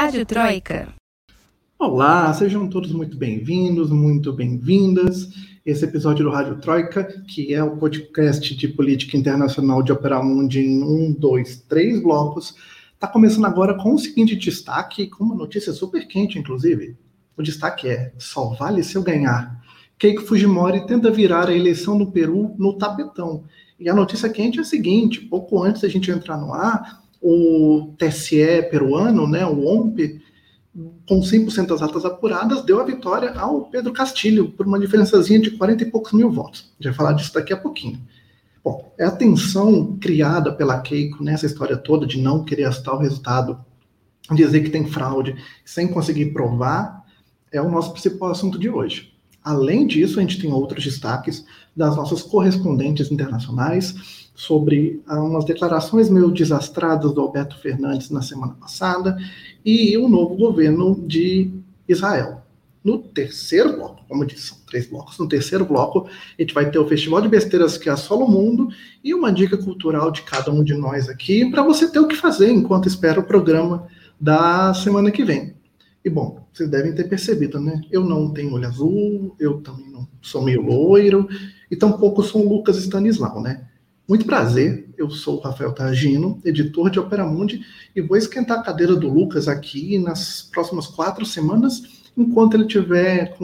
Rádio Troika. Olá, sejam todos muito bem-vindos, muito bem-vindas. Esse episódio do Rádio Troika, que é o podcast de política internacional de Operamundi em um, dois, três blocos, está começando agora com o seguinte destaque, com uma notícia super quente, inclusive. O destaque é: só vale se eu ganhar. Keiko Fujimori tenta virar a eleição no Peru no tapetão. E a notícia quente é a seguinte: pouco antes da gente entrar no ar, o TSE peruano, né, o OMP, com 100% das atas apuradas, deu a vitória ao Pedro Castilho, por uma diferençazinha de 40 e poucos mil votos. Vai falar disso daqui a pouquinho. Bom, é a tensão criada pela Keiko nessa história toda de não querer aceitar o resultado, dizer que tem fraude, sem conseguir provar, é o nosso principal assunto de hoje. Além disso, a gente tem outros destaques das nossas correspondentes internacionais, sobre ah, umas declarações meio desastradas do Alberto Fernandes na semana passada e o novo governo de Israel. No terceiro bloco, como eu disse, são três blocos. No terceiro bloco, a gente vai ter o Festival de Besteiras que assola o mundo e uma dica cultural de cada um de nós aqui para você ter o que fazer enquanto espera o programa da semana que vem. E bom, vocês devem ter percebido, né? Eu não tenho olho azul, eu também não sou meio loiro, e tampouco sou o Lucas Stanislau, né? Muito prazer, eu sou o Rafael Targino, editor de Opera Mundi, e vou esquentar a cadeira do Lucas aqui nas próximas quatro semanas, enquanto ele estiver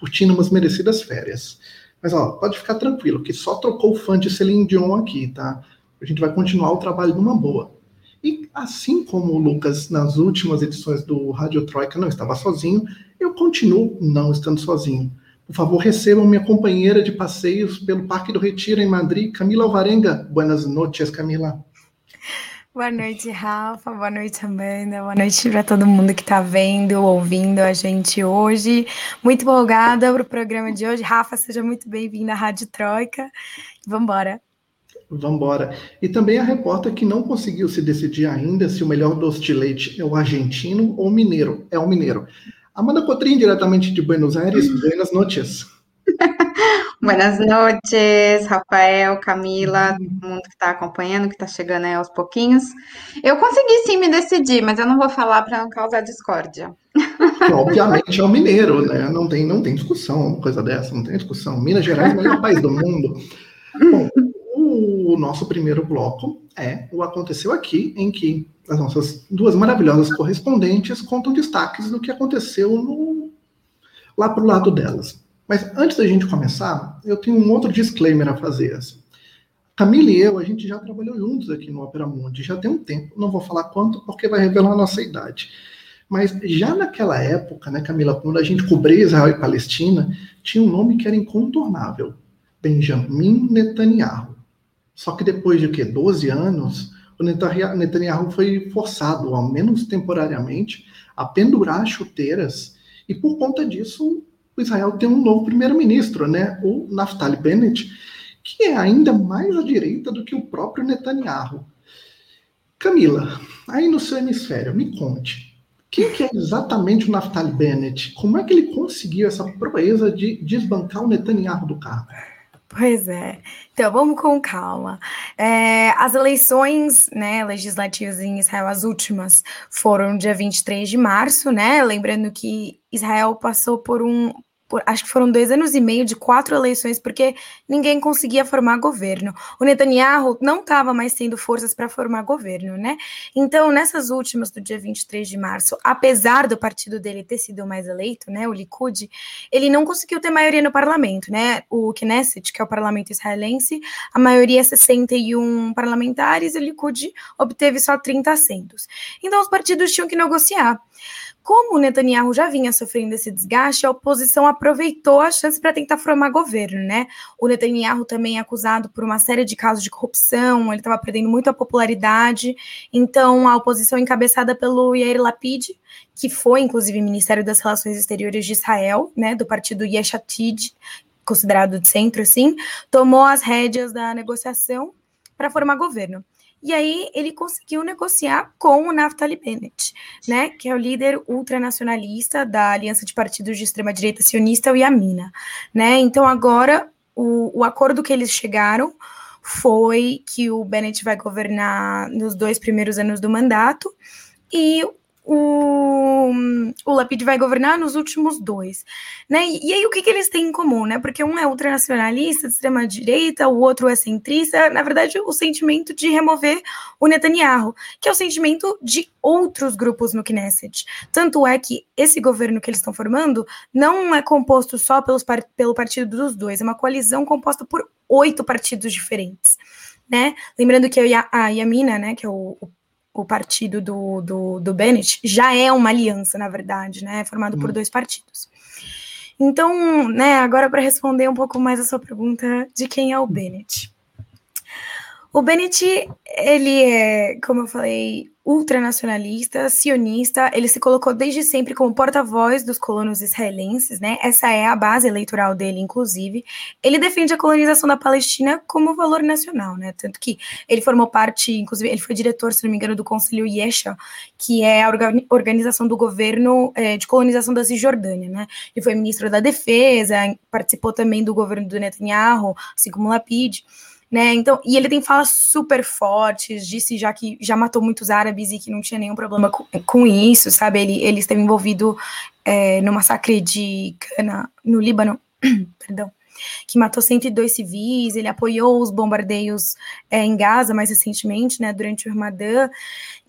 curtindo umas merecidas férias. Mas ó, pode ficar tranquilo, que só trocou o fã de Celine Dion aqui, tá? A gente vai continuar o trabalho numa boa. E assim como o Lucas, nas últimas edições do Rádio Troika, não estava sozinho, eu continuo não estando sozinho. Por favor, recebam minha companheira de passeios pelo Parque do Retiro, em Madrid, Camila Alvarenga. Buenas noches, Camila. Boa noite, Rafa. Boa noite, Amanda. Boa noite para todo mundo que está vendo, ouvindo a gente hoje. Muito empolgada para o programa de hoje. Rafa, seja muito bem-vinda à Rádio Troika. Vamos embora. Vamos embora. E também a repórter que não conseguiu se decidir ainda se o melhor doce de leite é o argentino ou o mineiro. É o mineiro. Amanda Cotrim, diretamente de Buenos Aires, buenas noches. Buenas noches, Rafael, Camila, todo mundo que está acompanhando, que está chegando aí aos pouquinhos. Eu consegui sim me decidir, mas eu não vou falar para não causar discórdia. Obviamente é o mineiro, né? Não tem, não tem discussão, uma coisa dessa, não tem discussão. Minas Gerais é o melhor país do mundo. Bom, o nosso primeiro bloco é o Aconteceu Aqui, em que as nossas duas maravilhosas correspondentes contam destaques do que aconteceu no... lá para o lado delas. Mas antes da gente começar, eu tenho um outro disclaimer a fazer. Camila e eu, a gente já trabalhou juntos aqui no Opera Mundi, já tem um tempo, não vou falar quanto, porque vai revelar a nossa idade. Mas já naquela época, né, Camila, quando a gente cobria Israel e Palestina, tinha um nome que era incontornável: Benjamin Netanyahu. Só que depois de o quê? 12 anos, o Netanyahu foi forçado, ao menos temporariamente, a pendurar chuteiras, e por conta disso, o Israel tem um novo primeiro-ministro, né? o Naftali Bennett, que é ainda mais à direita do que o próprio Netanyahu. Camila, aí no seu hemisfério, me conte, quem que é exatamente o Naftali Bennett? Como é que ele conseguiu essa proeza de desbancar o Netanyahu do cargo? Pois é. Então, vamos com calma. É, as eleições né, legislativas em Israel, as últimas, foram dia 23 de março, né? Lembrando que Israel passou por um, por, acho que foram dois anos e meio de quatro eleições, porque ninguém conseguia formar governo. O Netanyahu não estava mais tendo forças para formar governo, né? Então, nessas últimas do dia 23 de março, apesar do partido dele ter sido mais eleito, né, o Likud, ele não conseguiu ter maioria no parlamento, né? O Knesset, que é o parlamento israelense, a maioria é 61 parlamentares, o Likud obteve só 30 assentos. Então, os partidos tinham que negociar. Como Netanyahu já vinha sofrendo esse desgaste, a oposição aproveitou a chance para tentar formar governo, né? O Netanyahu também é acusado por uma série de casos de corrupção, ele estava perdendo muito a popularidade. Então, a oposição encabeçada pelo Yair Lapid, que foi inclusive Ministério das Relações Exteriores de Israel, né, do partido Yesh Atid, considerado de centro, assim, tomou as rédeas da negociação para formar governo. E aí ele conseguiu negociar com o Naftali Bennett, né, que é o líder ultranacionalista da Aliança de Partidos de Extrema-Direita Sionista, o Yamina, né? Então agora o, o acordo que eles chegaram foi que o Bennett vai governar nos dois primeiros anos do mandato e o, o Lapid vai governar nos últimos dois, né? E, aí o que, que eles têm em comum, né? Porque um é ultranacionalista, de extrema direita, o outro é centrista. Na verdade, o sentimento de remover o Netanyahu, que é o sentimento de outros grupos no Knesset. Tanto é que esse governo que eles estão formando não é composto só pelos, pelo partido dos dois, é uma coalizão composta por oito partidos diferentes. Né? Lembrando que a Yamina, né, que é o, o o partido do, do, do Bennett já é uma aliança, na verdade, né? Formado hum. por dois partidos. Então, né, agora para responder um pouco mais a sua pergunta de quem é o Bennett. O Bennett, ele é, como eu falei, ultranacionalista, sionista, ele se colocou desde sempre como porta-voz dos colonos israelenses, né? Essa é a base eleitoral dele, inclusive. Ele defende a colonização da Palestina como valor nacional, né? Tanto que ele formou parte, inclusive, ele foi diretor, se não me engano, do Conselho Yesha, que é a organização do governo é, de colonização da Cisjordânia, né? Ele foi ministro da Defesa, participou também do governo do Netanyahu, assim como Lapid né? Então, e ele tem falas super fortes, disse já que já matou muitos árabes e que não tinha nenhum problema com, com isso, sabe? Ele, ele esteve envolvido é, no massacre de Cana, no Líbano, perdão, que matou 102 civis, ele apoiou os bombardeios é, em Gaza mais recentemente, né, durante o Ramadã.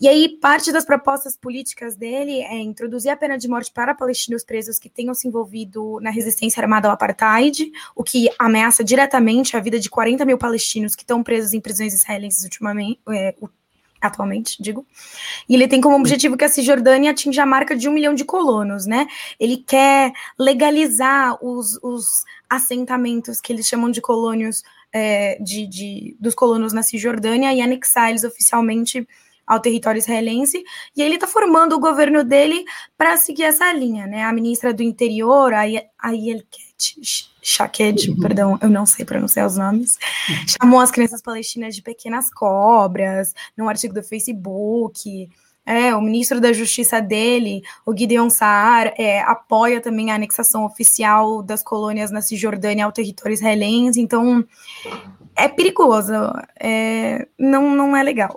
E aí, parte das propostas políticas dele é introduzir a pena de morte para palestinos presos que tenham se envolvido na resistência armada ao apartheid, o que ameaça diretamente a vida de 40 mil palestinos que estão presos em prisões israelenses ultimamente, é, atualmente, digo. E ele tem como objetivo que a Cisjordânia atinja a marca de um milhão de colonos, né? Ele quer legalizar os, os assentamentos que eles chamam de colônios é, de, de, dos colonos na Cisjordânia e anexar eles oficialmente ao território israelense, e ele está formando o governo dele para seguir essa linha, né? A ministra do Interior, a Yelket Shaked, uhum. perdão, eu não sei pronunciar os nomes, uhum. chamou as crianças palestinas de pequenas cobras, num artigo do Facebook. É, o ministro da Justiça dele, o Gideon Saar, é, apoia também a anexação oficial das colônias na Cisjordânia ao território israelense, então é perigoso, é, não, não é legal.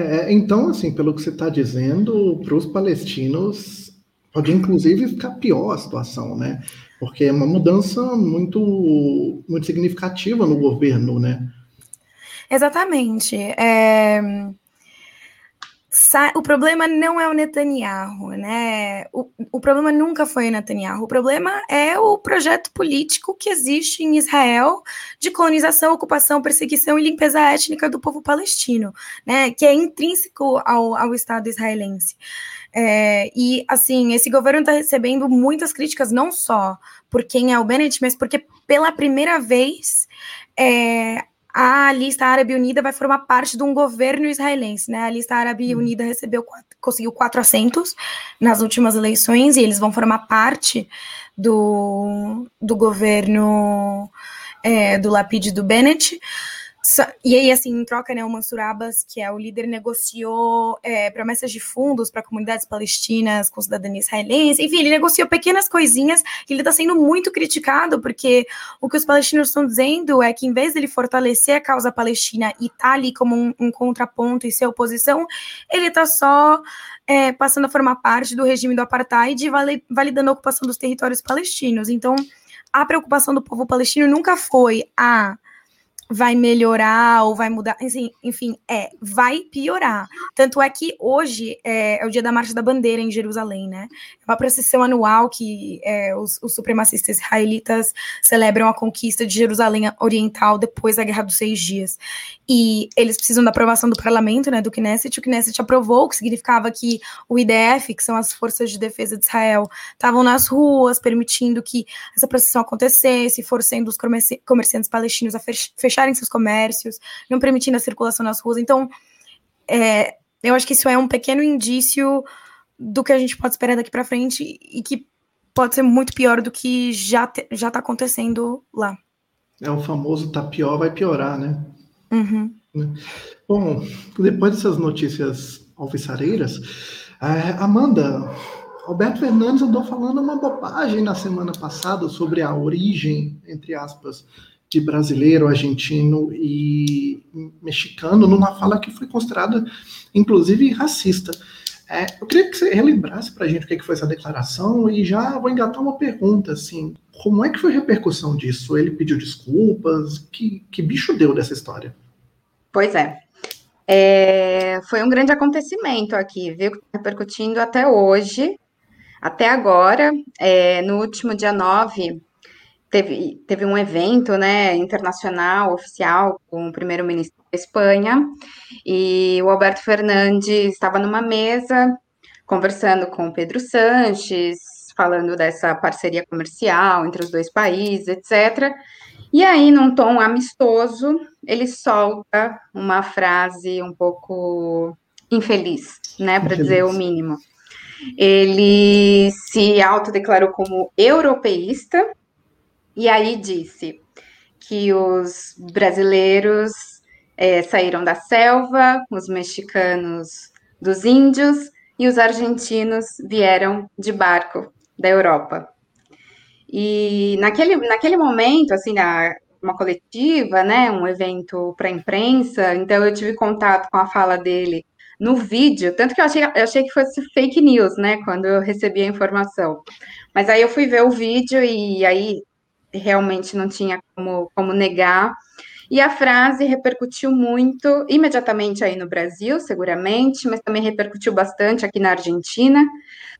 É, então, assim, pelo que você está dizendo, para os palestinos pode inclusive ficar pior a situação, né? Porque é uma mudança muito, muito significativa no governo, né? Exatamente. É o problema não é o Netanyahu, né? O, o problema nunca foi o Netanyahu. O problema é o projeto político que existe em Israel de colonização, ocupação, perseguição e limpeza étnica do povo palestino, né? Que é intrínseco ao, ao Estado israelense. É, e assim, esse governo está recebendo muitas críticas, não só por quem é o Bennett, mas porque pela primeira vez é, a lista árabe unida vai formar parte de um governo israelense, né? A lista árabe hum. unida recebeu conseguiu quatro assentos nas últimas eleições e eles vão formar parte do, do governo é, do Lapid do Bennett. E aí, assim, em troca, né, o Mansur Abbas, que é o líder, negociou é, promessas de fundos para comunidades palestinas com cidadania israelense. Enfim, ele negociou pequenas coisinhas e ele está sendo muito criticado, porque o que os palestinos estão dizendo é que, em vez de ele fortalecer a causa palestina e estar tá ali como um, um, contraponto e ser oposição, ele está só é, passando a formar parte do regime do apartheid e validando a ocupação dos territórios palestinos. Então, a preocupação do povo palestino nunca foi a. Ah, vai melhorar ou vai mudar, assim, enfim, é, vai piorar. Tanto é que hoje é, é, o dia da Marcha da Bandeira em Jerusalém, né? É uma procissão anual que é, os, os, supremacistas israelitas celebram a conquista de Jerusalém Oriental depois da Guerra dos Seis Dias. E eles precisam da aprovação do parlamento, né, do Knesset, o Knesset aprovou, o que significava que o IDF, que são as Forças de Defesa de Israel, estavam nas ruas, permitindo que essa procissão acontecesse, forçando os comerciantes palestinos a fechar fecharem seus comércios, não permitindo a circulação nas ruas. Então, é, eu acho que isso é um pequeno indício do que a gente pode esperar daqui para frente e que pode ser muito pior do que já te, já está acontecendo lá. É o famoso tá pior, vai piorar, né? Uhum. Bom, depois dessas notícias alvissareiras, é, Amanda, Roberto Fernandes andou falando uma bobagem na semana passada sobre a origem, entre aspas, de brasileiro, argentino e mexicano numa fala que foi considerada, inclusive, racista. É, eu queria que você relembrasse para a gente o que foi essa declaração e já vou engatar uma pergunta, assim, como é que foi a repercussão disso? Ele pediu desculpas? Que, que bicho deu dessa história? Pois é. é foi um grande acontecimento aqui, viu? Tá repercutindo até hoje, até agora. É, no último dia 9, teve, teve um evento né, internacional, oficial, com o primeiro-ministro da Espanha, e o Alberto Fernandes estava numa mesa conversando com o Pedro Sanches, falando dessa parceria comercial entre os dois países, etc. E aí, num tom amistoso, ele solta uma frase um pouco infeliz, né, para dizer o mínimo. Ele se autodeclarou como europeísta e aí disse que os brasileiros é, saíram da selva, os mexicanos dos índios e os argentinos vieram de barco da Europa. E naquele, naquele momento, assim, na, uma coletiva, né, um evento para a imprensa, então eu tive contato com a fala dele no vídeo, tanto que eu achei, eu achei que fosse fake news, né, quando eu recebi a informação. Mas aí eu fui ver o vídeo e aí realmente não tinha como, como negar. E a frase repercutiu muito, imediatamente aí no Brasil, seguramente, mas também repercutiu bastante aqui na Argentina.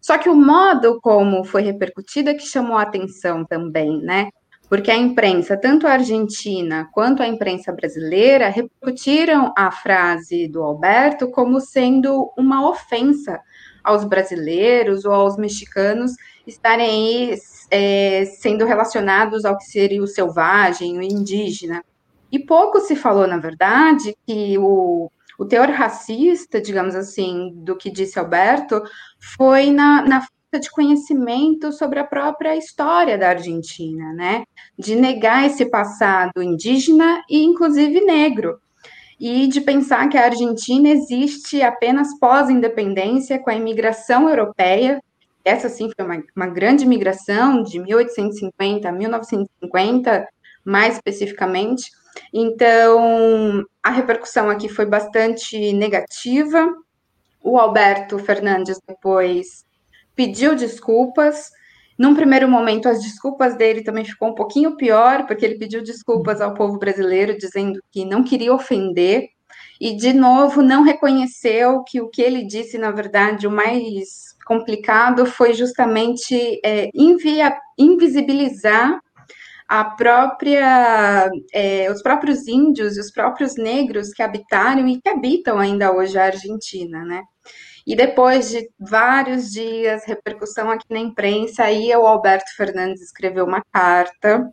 Só que o modo como foi repercutida é que chamou a atenção também, né? Porque a imprensa, tanto a argentina quanto a imprensa brasileira, repercutiram a frase do Alberto como sendo uma ofensa aos brasileiros ou aos mexicanos estarem aí é, sendo relacionados ao que seria o selvagem, o indígena. E pouco se falou, na verdade, que o, o teor racista, digamos assim, do que disse Alberto, foi na, na falta de conhecimento sobre a própria história da Argentina, né? De negar esse passado indígena e, inclusive, negro. E de pensar que a Argentina existe apenas pós-independência, com a imigração europeia, essa sim foi uma, uma grande migração de 1850 a 1950, mais especificamente. Então, a repercussão aqui foi bastante negativa. O Alberto Fernandes depois pediu desculpas. Num primeiro momento, as desculpas dele também ficou um pouquinho pior, porque ele pediu desculpas ao povo brasileiro, dizendo que não queria ofender, e de novo não reconheceu que o que ele disse, na verdade, o mais complicado foi justamente é, invia, invisibilizar a própria, é, os próprios índios e os próprios negros que habitaram e que habitam ainda hoje a Argentina, né? E depois de vários dias, repercussão aqui na imprensa, aí o Alberto Fernandes escreveu uma carta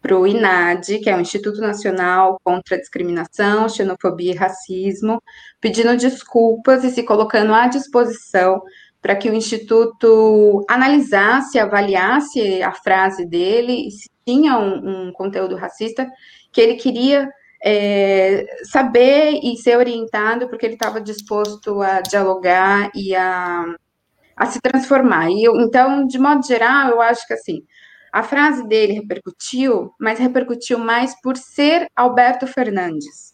para o INAD, que é o Instituto Nacional contra a Discriminação, Xenofobia e Racismo, pedindo desculpas e se colocando à disposição para que o Instituto analisasse, avaliasse a frase dele, se tinha um, um conteúdo racista, que ele queria é, saber e ser orientado, porque ele estava disposto a dialogar e a, a se transformar. E eu, então, de modo geral, eu acho que assim, a frase dele repercutiu, mas repercutiu mais por ser Alberto Fernandes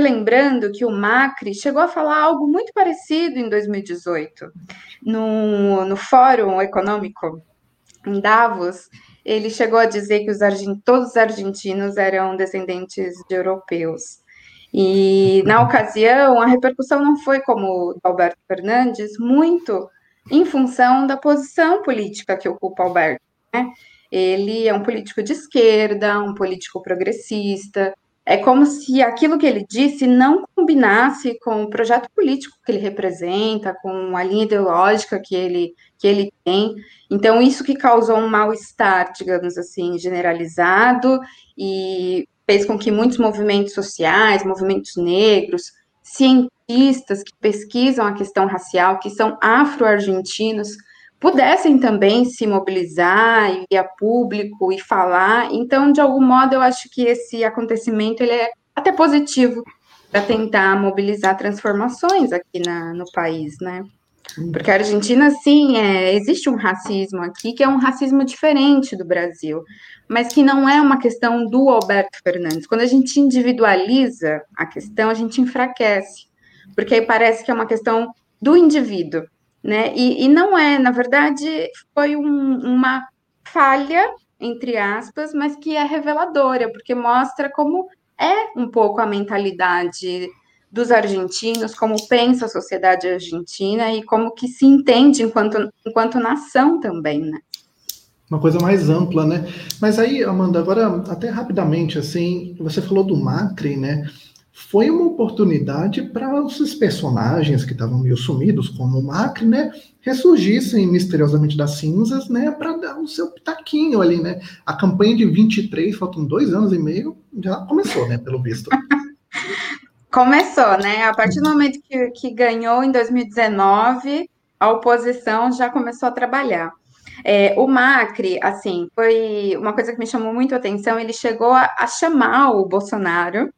lembrando que o Macri chegou a falar algo muito parecido em 2018, no, no Fórum Econômico em Davos, ele chegou a dizer que os todos os argentinos eram descendentes de europeus. E, na ocasião, a repercussão não foi como do Alberto Fernandes, muito em função da posição política que ocupa Alberto. Né? Ele é um político de esquerda, um político progressista, é como se aquilo que ele disse não combinasse com o projeto político que ele representa, com a linha ideológica que ele, que ele tem. Então, isso que causou um mal-estar, digamos assim, generalizado e fez com que muitos movimentos sociais, movimentos negros, cientistas que pesquisam a questão racial, que são afro-argentinos, pudessem também se mobilizar e ir a público e falar. Então, de algum modo, eu acho que esse acontecimento ele é até positivo para tentar mobilizar transformações aqui na, no país, né? Porque a Argentina, sim, é, existe um racismo aqui que é um racismo diferente do Brasil, mas que não é uma questão do Alberto Fernandes. Quando a gente individualiza a questão, a gente enfraquece, porque aí parece que é uma questão do indivíduo, né? E, e não é, na verdade, foi um, uma falha, entre aspas, mas que é reveladora, porque mostra como é um pouco a mentalidade dos argentinos, como pensa a sociedade argentina e como que se entende enquanto, enquanto nação também, né? Uma coisa mais ampla, né? Mas aí, Amanda, agora até rapidamente, assim, você falou do Macri, né? Foi uma oportunidade para os personagens que estavam meio sumidos, como o Macri, né? Ressurgissem misteriosamente das cinzas, né? Para dar o seu pitaquinho ali, né? A campanha de 23, faltam dois anos e meio, já começou, né? Pelo visto. Começou, né? A partir do momento que, que ganhou em 2019, a oposição já começou a trabalhar. É, o Macri, assim, foi uma coisa que me chamou muito a atenção. Ele chegou a, a chamar o Bolsonaro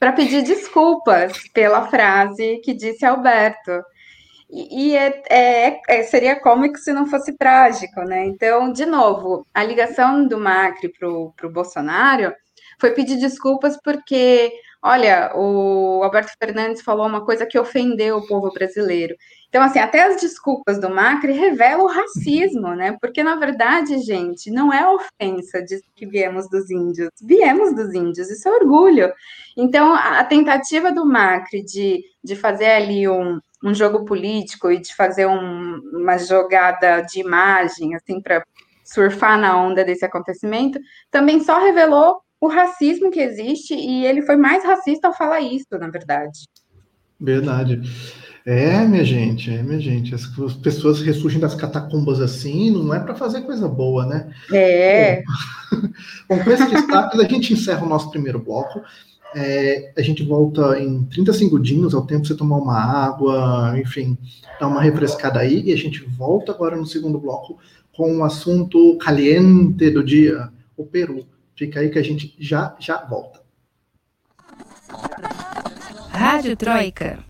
para pedir desculpas pela frase que disse Alberto. E, e é, é, é, seria cômico se não fosse trágico, né? Então, de novo, a ligação do Macri para o Bolsonaro foi pedir desculpas porque olha, o Alberto Fernandes falou uma coisa que ofendeu o povo brasileiro. Então, assim, até as desculpas do Macri revelam o racismo, né? Porque, na verdade, gente, não é ofensa de que viemos dos índios. Viemos dos índios, isso é orgulho. Então, a tentativa do Macri de, de fazer ali um, um jogo político e de fazer um, uma jogada de imagem, assim, para surfar na onda desse acontecimento, também só revelou o racismo que existe e ele foi mais racista ao falar isso, na verdade. Verdade. É, minha gente, é, minha gente. As, as pessoas ressurgem das catacumbas assim, não é para fazer coisa boa, né? É. Bom, com esse destaque, a gente encerra o nosso primeiro bloco. É, a gente volta em 30 segundinhos, é o tempo de você tomar uma água, enfim, dar uma refrescada aí, e a gente volta agora no segundo bloco com o assunto caliente do dia, o Peru. Fica aí que a gente já já volta. Rádio Troika.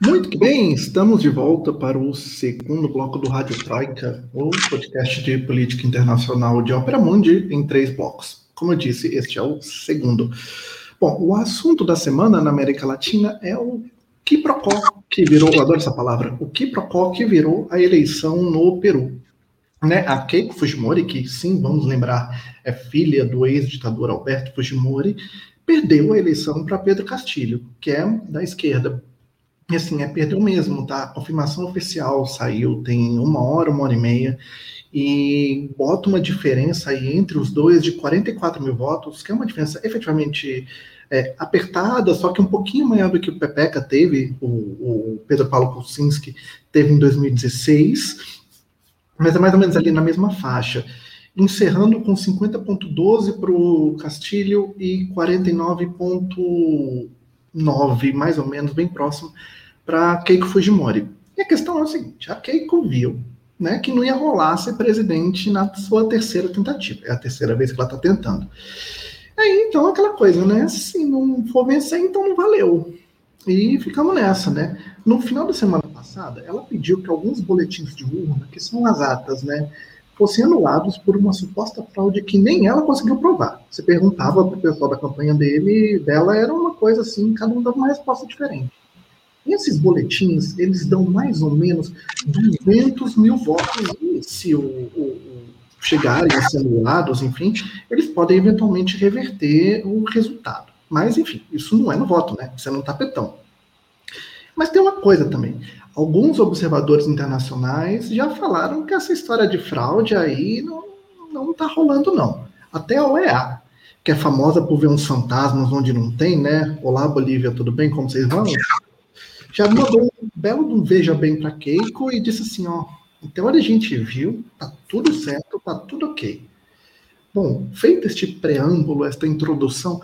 Muito bem, estamos de volta para o segundo bloco do Rádio Troika, o podcast de política internacional de Ópera Mundi, em três blocos. Como eu disse, este é o segundo. Bom, o assunto da semana na América Latina é o quiprocó, que virou, eu adoro essa palavra, o quiprocó que virou a eleição no Peru. Né, a Keiko Fujimori, que sim, vamos lembrar, é filha do ex-ditador Alberto Fujimori, perdeu a eleição para Pedro Castilho, que é da esquerda. E assim, é perdeu mesmo, tá? A confirmação oficial saiu tem uma hora, uma hora e meia, e bota uma diferença aí entre os dois de 44 mil votos, que é uma diferença efetivamente é, apertada, só que um pouquinho maior do que o Pepeca teve, o, o Pedro Paulo Kuczynski teve em 2016, mas é mais ou menos ali na mesma faixa encerrando com 50,12 para o Castilho e 49,9, mais ou menos, bem próximo, para Keiko Fujimori. E a questão é a seguinte: a Keiko viu né, que não ia rolar ser presidente na sua terceira tentativa. É a terceira vez que ela está tentando. Aí, então, aquela coisa, né? Se não for vencer, então não valeu. E ficamos nessa, né? No final da semana passada, ela pediu que alguns boletins de urna, que são as atas, né? Fossem anulados por uma suposta fraude que nem ela conseguiu provar. Você perguntava para o pessoal da campanha dele, dela era uma coisa assim, cada um dava uma resposta diferente. E esses boletins, eles dão mais ou menos 200 mil votos, e se o, o, chegarem a ser anulados, enfim, eles podem eventualmente reverter o resultado. Mas, enfim, isso não é no voto, né? Isso é no tapetão. Mas tem uma coisa também alguns observadores internacionais já falaram que essa história de fraude aí não, não tá rolando, não. Até a OEA, que é famosa por ver uns fantasmas onde não tem, né? Olá, Bolívia, tudo bem? Como vocês vão? Já mandou um belo um veja bem para Keiko e disse assim, ó, então a gente viu, tá tudo certo, tá tudo ok. Bom, feito este preâmbulo, esta introdução,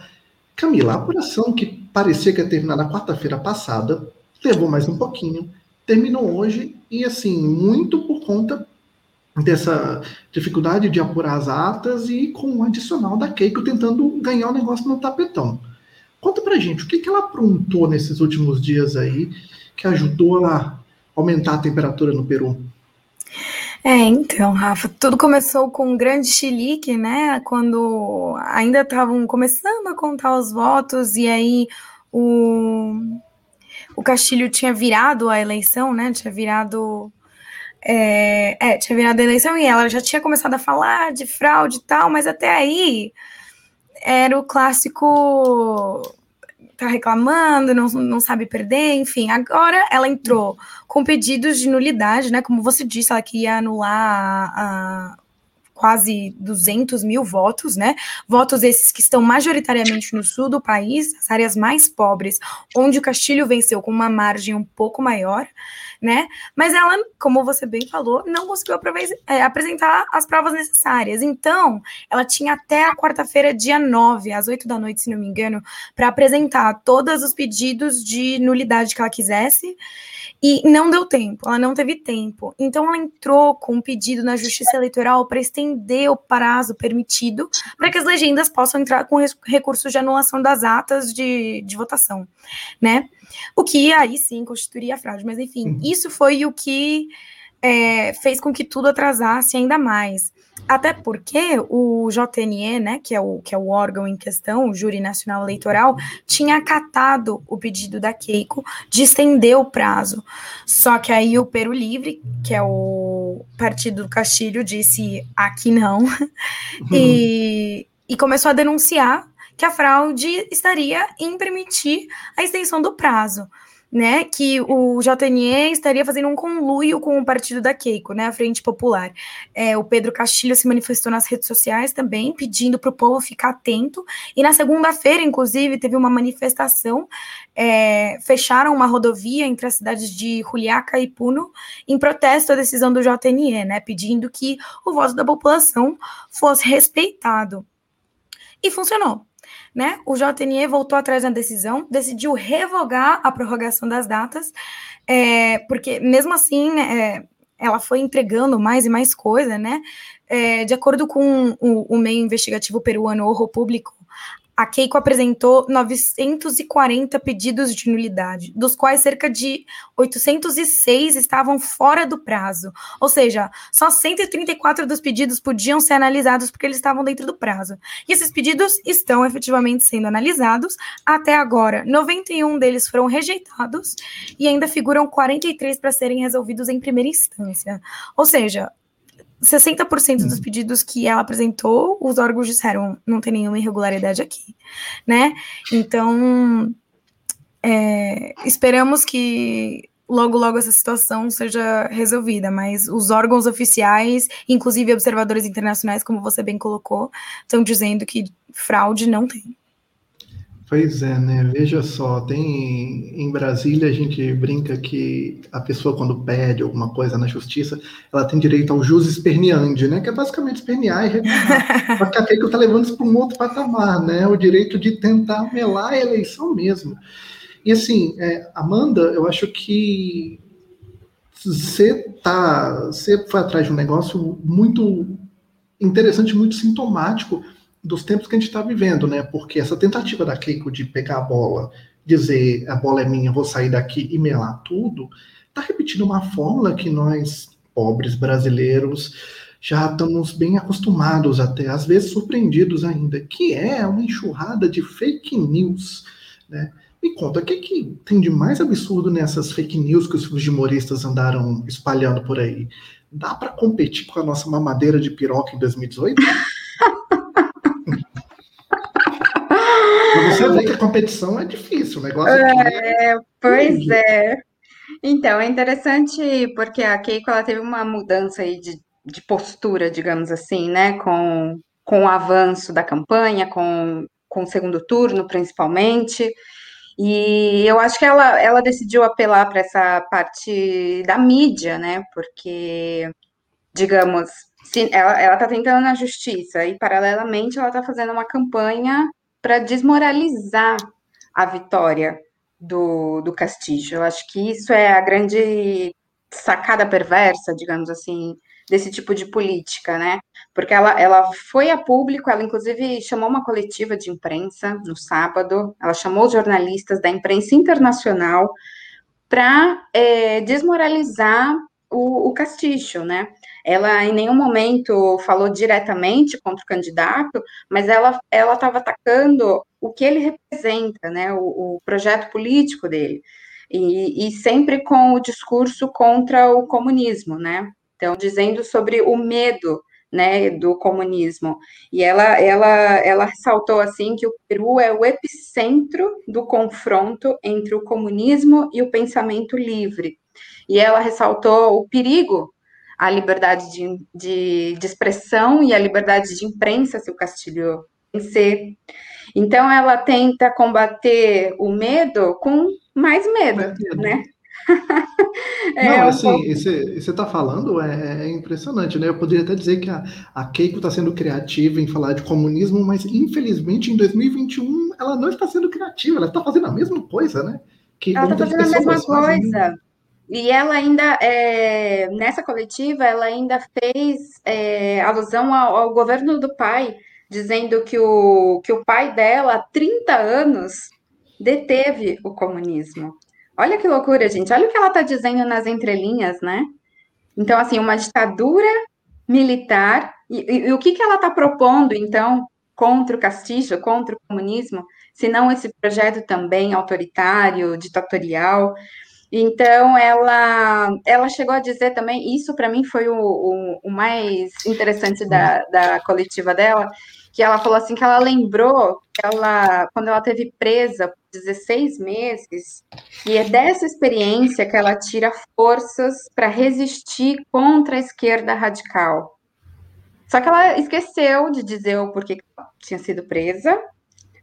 Camila, a apuração que parecia que ia terminar na quarta-feira passada, levou mais um pouquinho, terminou hoje, e assim, muito por conta dessa dificuldade de apurar as atas e com o um adicional da Keiko tentando ganhar o negócio no tapetão. Conta pra gente, o que, que ela aprontou nesses últimos dias aí que ajudou a aumentar a temperatura no Peru? É, então, Rafa, tudo começou com um grande chilique, né? Quando ainda estavam começando a contar os votos, e aí o, o Castilho tinha virado a eleição, né? Tinha virado. É, é, tinha virado a eleição e ela já tinha começado a falar de fraude e tal, mas até aí era o clássico tá reclamando, não, não sabe perder, enfim. Agora ela entrou com pedidos de nulidade, né? Como você disse, ela queria anular a, quase 200 mil votos, né? Votos esses que estão majoritariamente no sul do país, as áreas mais pobres, onde o Castilho venceu com uma margem um pouco maior, né? Mas ela, como você bem falou, não conseguiu é, apresentar as provas necessárias. Então, ela tinha até a quarta-feira, dia 9, às 8 da noite, se não me engano, para apresentar todos os pedidos de nulidade que ela quisesse. E não deu tempo, ela não teve tempo. Então ela entrou com um pedido na Justiça Eleitoral para estender o prazo permitido para que as legendas possam entrar com recursos de anulação das atas de, de votação, né? O que aí sim constituiria fraude. Mas enfim, uhum. isso foi o que é, fez com que tudo atrasasse ainda mais. Até porque o JNE, né, que é o, que é o órgão em questão, o Júri Nacional Eleitoral, tinha acatado o pedido da Keiko de estender o prazo. Só que aí o Peru Livre, que é o partido do Castilho, disse aqui não, e, e começou a denunciar que a fraude estaria em permitir a extensão do prazo né, que o JNE estaria fazendo um conluio com o partido da Keiko, né, a Frente Popular. É, o Pedro Castilho se manifestou nas redes sociais também, pedindo para o povo ficar atento, e na segunda-feira, inclusive, teve uma manifestação, é, fecharam uma rodovia entre as cidades de Juliaca e Puno, em protesto à decisão do JNE, né, pedindo que o voto da população fosse respeitado. E funcionou né? O JNE voltou atrás da decisão, decidiu revogar a prorrogação das datas, é, porque mesmo assim, né, é, ela foi entregando mais e mais coisa, né? É, de acordo com o, o meio investigativo peruano O Público, a Keiko apresentou 940 pedidos de nulidade, dos quais cerca de 806 estavam fora do prazo. Ou seja, só 134 dos pedidos podiam ser analisados porque eles estavam dentro do prazo. E esses pedidos estão efetivamente sendo analisados. Até agora, 91 deles foram rejeitados e ainda figuram 43 para serem resolvidos em primeira instância. Ou seja, 60% dos uhum. pedidos que ela apresentou, os órgãos disseram não tem nenhuma irregularidade aqui, né? Então, é, esperamos que logo, logo essa situação seja resolvida, mas os órgãos oficiais, inclusive observadores internacionais, como você bem colocou, estão dizendo que fraude não tem. Pois é, né? Veja só, tem em Brasília a gente brinca que a pessoa quando pede alguma coisa na justiça, ela tem direito ao jus esperneandi, né? Que é basicamente espernear e reclamar. Só que a Keiko tá levando isso para um outro patamar, né? O direito de tentar melar a eleição mesmo. E assim, é, Amanda, eu acho que você tá, você foi atrás de um negócio muito interessante, muito sintomático dos tempos que a gente está vivendo, né? Porque essa tentativa da Keiko de pegar a bola, dizer a bola é minha, vou sair daqui e melar tudo, está repetindo uma fórmula que nós, pobres brasileiros, já estamos bem acostumados até, às vezes surpreendidos ainda, que é uma enxurrada de fake news, né? Me conta, o que, que tem de mais absurdo nessas fake news que os fujimoristas andaram espalhando por aí? Dá para competir com a nossa mamadeira de piroca em 2018? você vê que a competição é difícil, o negócio é, é pois é. Então, é interessante porque a Keiko ela teve uma mudança aí de, de postura, digamos assim, né? Com, com o avanço da campanha, com, com o segundo turno, principalmente. E eu acho que ela, ela decidiu apelar para essa parte da mídia, né? Porque, digamos, se, ela está tentando na justiça e, paralelamente, ela está fazendo uma campanha para desmoralizar a vitória do, do Castillo. Eu acho que isso é a grande sacada perversa, digamos assim, desse tipo de política, né? Porque ela, ela foi a público, ela inclusive chamou uma coletiva de imprensa no sábado, ela chamou os jornalistas da imprensa internacional para é, desmoralizar o, o né? Ela em nenhum momento falou diretamente contra o candidato, mas ela ela estava atacando o que ele representa, né? O, o projeto político dele. E, e, sempre com o discurso contra o comunismo, né? Então, dizendo sobre o medo né, do comunismo. E ela, ela, ela ressaltou assim que o Peru é o epicentro do confronto entre o comunismo e o pensamento livre. E ela ressaltou o perigo à liberdade de, de, de expressão e à liberdade de imprensa se o Castilho vencer. Então ela tenta combater o medo com mais medo, medo. né? é, Não, assim, você está falando é, é, impressionante, né? Eu poderia até dizer que a, a Keiko está sendo criativa em falar de comunismo, mas infelizmente em 2021 ela não está sendo criativa, ela está fazendo a mesma coisa, né? Que ela está fazendo a mesma coisa. E ela ainda, é, nessa coletiva, ela ainda fez é, alusão ao, ao, governo do pai, dizendo que o, que o pai dela, há 30 anos, deteve o comunismo. Olha que loucura, gente. Olha o que ela está dizendo nas entrelinhas, né? Então, assim, uma ditadura militar. E, e, e o que, que ela está propondo, então, contra o Castillo, contra o comunismo, se não esse projeto também autoritário, ditatorial? Então, ela, ela chegou a dizer também, isso para mim foi o, o, o mais interessante da, da coletiva dela, que ela falou assim que ela lembrou que ela, quando ela teve presa por 16 meses, e é dessa experiência que ela tira forças para resistir contra a esquerda radical. Só que ela esqueceu de dizer o porquê que tinha sido presa,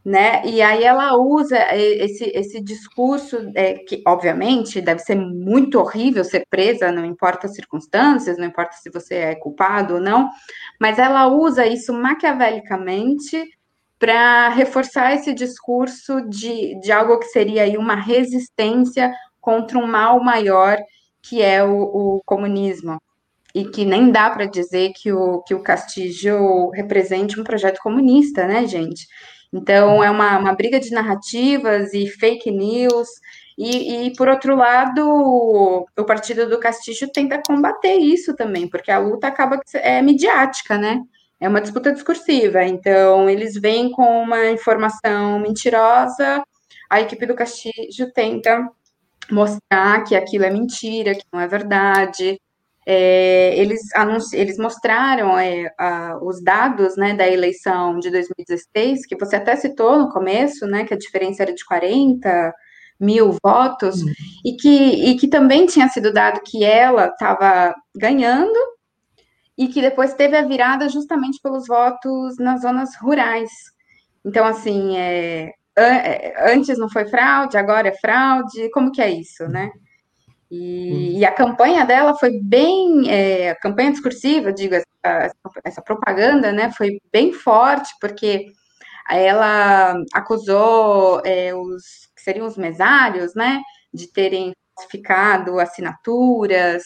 né? E aí ela usa esse, esse discurso é, que, obviamente, deve ser muito horrível ser presa, não importa as circunstâncias, não importa se você é culpado ou não, mas ela usa isso maquiavelicamente para reforçar esse discurso de, de algo que seria aí uma resistência contra um mal maior que é o, o comunismo e que nem dá para dizer que o, que o Castillo represente um projeto comunista, né, gente? Então, é uma, uma briga de narrativas e fake news. E, e, por outro lado, o partido do Castillo tenta combater isso também, porque a luta acaba é midiática, né? É uma disputa discursiva. Então, eles vêm com uma informação mentirosa, a equipe do Castillo tenta mostrar que aquilo é mentira, que não é verdade, é, eles, eles mostraram é, a, os dados né, da eleição de 2016, que você até citou no começo, né, que a diferença era de 40 mil votos, uhum. e, que, e que também tinha sido dado que ela estava ganhando, e que depois teve a virada justamente pelos votos nas zonas rurais. Então, assim, é, é antes não foi fraude, agora é fraude, como que é isso, né? E, uhum. e, a campanha dela foi bem, é, a campanha discursiva, digo, essa, essa, propaganda, né, foi bem forte, porque ela acusou é, os, que seriam os mesários, né, de terem falsificado assinaturas,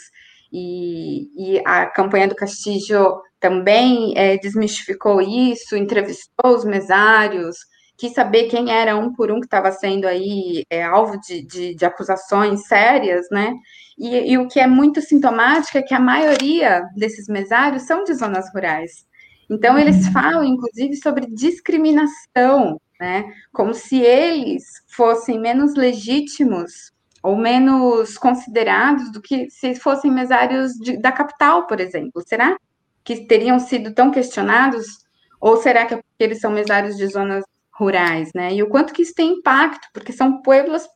e, e, a campanha do Castillo também é, desmistificou isso, entrevistou os mesários, quis saber quem era um por um que estava sendo aí é, alvo de, de, de, acusações sérias, né? E, e, o que é muito sintomático é que a maioria desses mesários são de zonas rurais. Então, eles falam, inclusive, sobre discriminação, né? Como se eles fossem menos legítimos ou menos considerados do que se fossem mesários de, da capital, por exemplo. Será que teriam sido tão questionados? Ou será que é porque eles são mesários de zonas rurais, né? E o quanto que isso tem impacto, porque são pueblos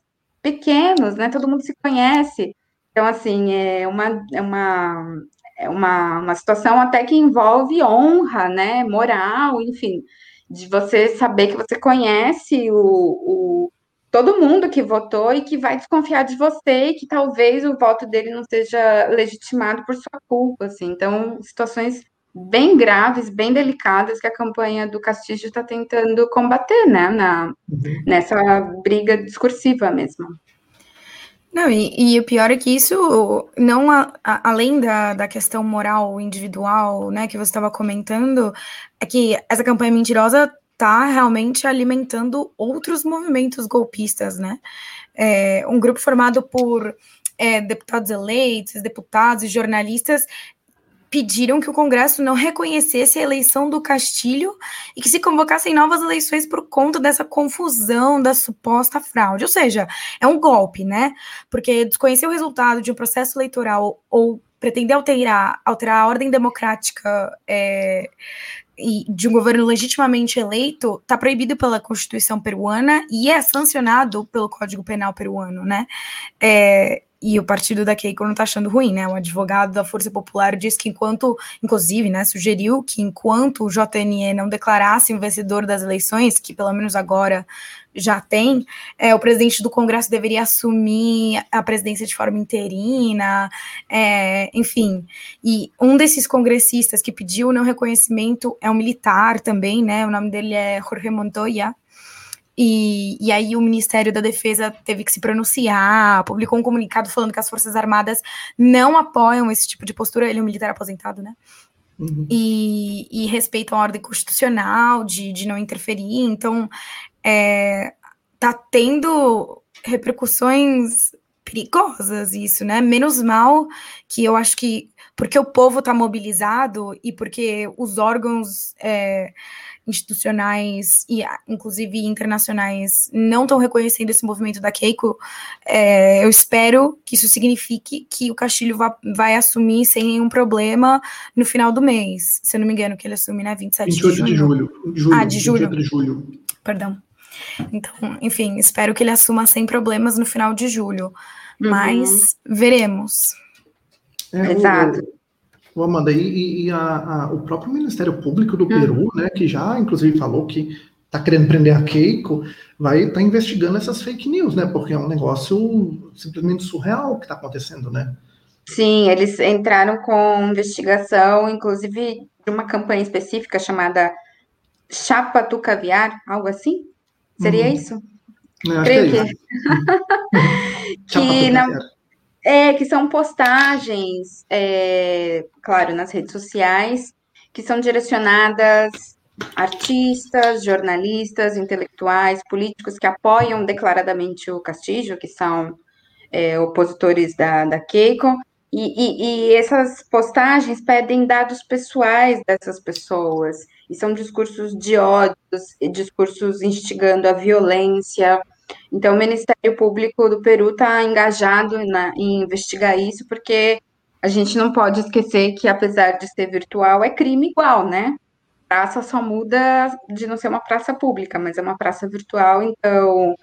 pequenos, né? Todo mundo se conhece. Então, assim, é uma, é uma, é uma, uma situação até que envolve honra, né? Moral, enfim, de você saber que você conhece o, o todo mundo que votou e que vai desconfiar de você e que talvez o voto dele não seja legitimado por sua culpa, assim. Então, situações bem graves, bem delicadas que a campanha do Castilho está tentando combater, né, na, uhum. nessa briga discursiva mesmo. Não, e, e, o pior é que isso, não a, a, além da, da questão moral individual, né, que você estava comentando, é que essa campanha mentirosa está realmente alimentando outros movimentos golpistas, né? É, um grupo formado por é, deputados eleitos, deputados e jornalistas pediram que o Congresso não reconhecesse a eleição do Castilho e que se convocassem novas eleições por conta dessa confusão da suposta fraude. Ou seja, é um golpe, né? Porque desconhecer o resultado de um processo eleitoral ou pretender alterar, alterar a ordem democrática é, de um governo legitimamente eleito está proibido pela Constituição peruana e é sancionado pelo Código Penal peruano, né? É, e o partido da Keiko não está achando ruim, né? O advogado da Força Popular disse que enquanto, inclusive, né, sugeriu que enquanto o JNE não declarasse o vencedor das eleições, que pelo menos agora já tem, é, o presidente do Congresso deveria assumir a presidência de forma interina, é, enfim. E um desses congressistas que pediu o não reconhecimento é um militar também, né? O nome dele é Jorge Montoya. E, e aí o Ministério da Defesa teve que se pronunciar, publicou um comunicado falando que as Forças Armadas não apoiam esse tipo de postura. Ele é um militar aposentado, né? Uhum. E, e, respeitam a ordem constitucional de, de não interferir. Então, é, tá tendo repercussões perigosas isso, né? Menos mal que eu acho que porque o povo tá mobilizado e porque os órgãos é, institucionais e inclusive internacionais não estão reconhecendo esse movimento da Keiko, é, eu espero que isso signifique que o Castilho vai, vai assumir sem nenhum problema no final do mês. Se eu não me engano, que ele assume, né? 27 28 de julho. De julho. Ah, de julho. de julho. Perdão. Então, enfim, espero que ele assuma sem problemas no final de julho. Uhum. Mas veremos. É, Exato. O, Amanda, e, e a, a, o próprio Ministério Público do Peru, uhum. né, que já inclusive falou que está querendo prender a Keiko, vai estar tá investigando essas fake news, né? Porque é um negócio simplesmente surreal que está acontecendo, né? Sim, eles entraram com investigação, inclusive de uma campanha específica chamada Chapa tu Caviar, algo assim? Seria uhum. isso? Não, Creio que. É que, que na, é, que são postagens, é, claro, nas redes sociais, que são direcionadas a artistas, jornalistas, intelectuais, políticos que apoiam declaradamente o Castillo, que são é, opositores da, da Keiko, e, e, e, essas postagens pedem dados pessoais dessas pessoas, e são discursos de ódio, discursos instigando a violência, então, o Ministério Público do Peru está engajado na, em investigar isso, porque a gente não pode esquecer que, apesar de ser virtual, é crime igual, né? Praça só muda de não ser uma praça pública, mas é uma praça virtual, então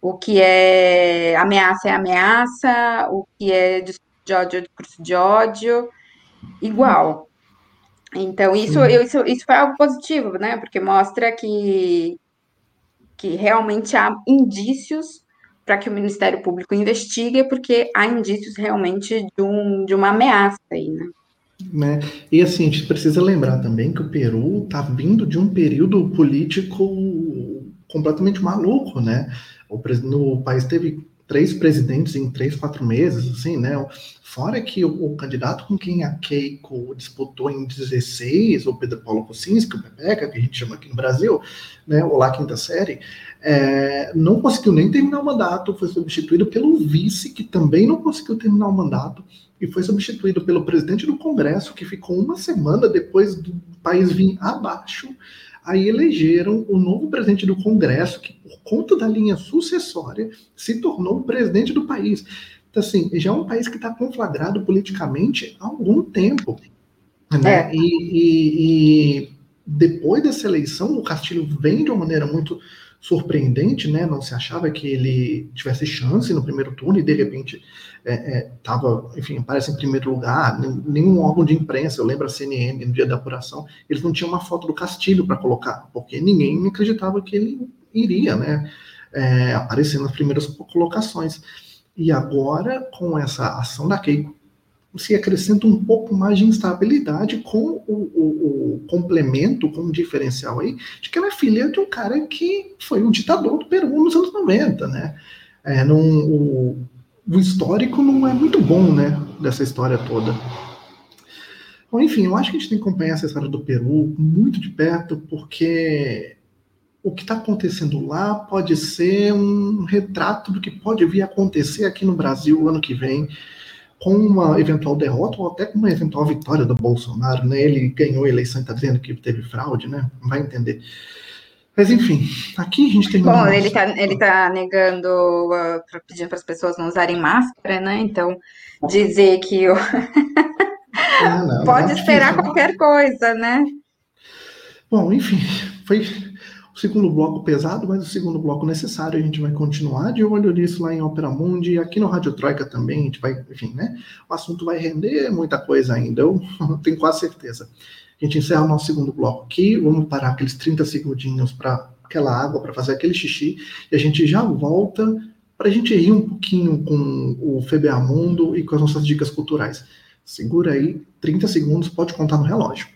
o que é ameaça é ameaça, o que é discurso de ódio é discurso de ódio, igual. Então, isso, isso, isso foi algo positivo, né? Porque mostra que que realmente há indícios para que o Ministério Público investigue, porque há indícios realmente de, um, de uma ameaça aí, né? Né? E assim, a gente precisa lembrar também que o Peru está vindo de um período político completamente maluco, né? O, no, o país teve três presidentes em três, quatro meses, assim, né? Fora que o, o, candidato com quem a Keiko disputou em 16, o Pedro Paulo Kuczynski, o Pepeca, que a gente chama aqui no Brasil, né? O lá quinta série, é, não conseguiu nem terminar o mandato, foi substituído pelo vice, que também não conseguiu terminar o mandato, e foi substituído pelo presidente do Congresso, que ficou uma semana depois do país vir abaixo. Aí elegeram o novo presidente do Congresso, que por conta da linha sucessória se tornou o presidente do país. Então, assim, já é um país que está conflagrado politicamente há algum tempo. Né? É. E, e, e, depois dessa eleição, o Castilho vem de uma maneira muito surpreendente, né? Não se achava que ele tivesse chance no primeiro turno e de repente estava, é, é, enfim, aparece em primeiro lugar. Nenhum órgão de imprensa, eu lembro a CNN no dia da apuração, eles não tinham uma foto do Castilho para colocar, porque ninguém acreditava que ele iria, né? É, aparecer nas primeiras colocações. E agora, com essa ação da Keiko, se acrescenta um pouco mais de instabilidade com o, o, o, complemento, com o diferencial aí, de que ela é filha de um cara que foi um ditador do Peru nos anos 90, né? É, o, o histórico não é muito bom, né, dessa história toda. Bom, enfim, eu acho que a gente tem que acompanhar essa história do Peru muito de perto, porque o que está acontecendo lá pode ser um retrato do que pode vir a acontecer aqui no Brasil ano que vem com uma eventual derrota ou até com uma eventual vitória do Bolsonaro, né? Ele ganhou a eleição e está dizendo que teve fraude, né? Não vai entender. Mas enfim, aqui a gente tem. Bom, ele está ele tá negando, uh, pedindo para as pessoas não usarem máscara, né? Então, dizer que o... é, não, pode não esperar difícil, qualquer coisa, né? Bom, enfim, foi o segundo bloco pesado, mas o segundo bloco necessário. A gente vai continuar de olho nisso lá em Opera Mundi aqui no Rádio Troika também. A gente vai, enfim, né? O assunto vai render muita coisa ainda, eu tenho quase certeza. A gente encerra o nosso segundo bloco aqui. Vamos parar aqueles 30 segundinhos para aquela água, para fazer aquele xixi, e a gente já volta para a gente rir um pouquinho com o FBA Mundo e com as nossas dicas culturais. Segura aí, 30 segundos, pode contar no relógio.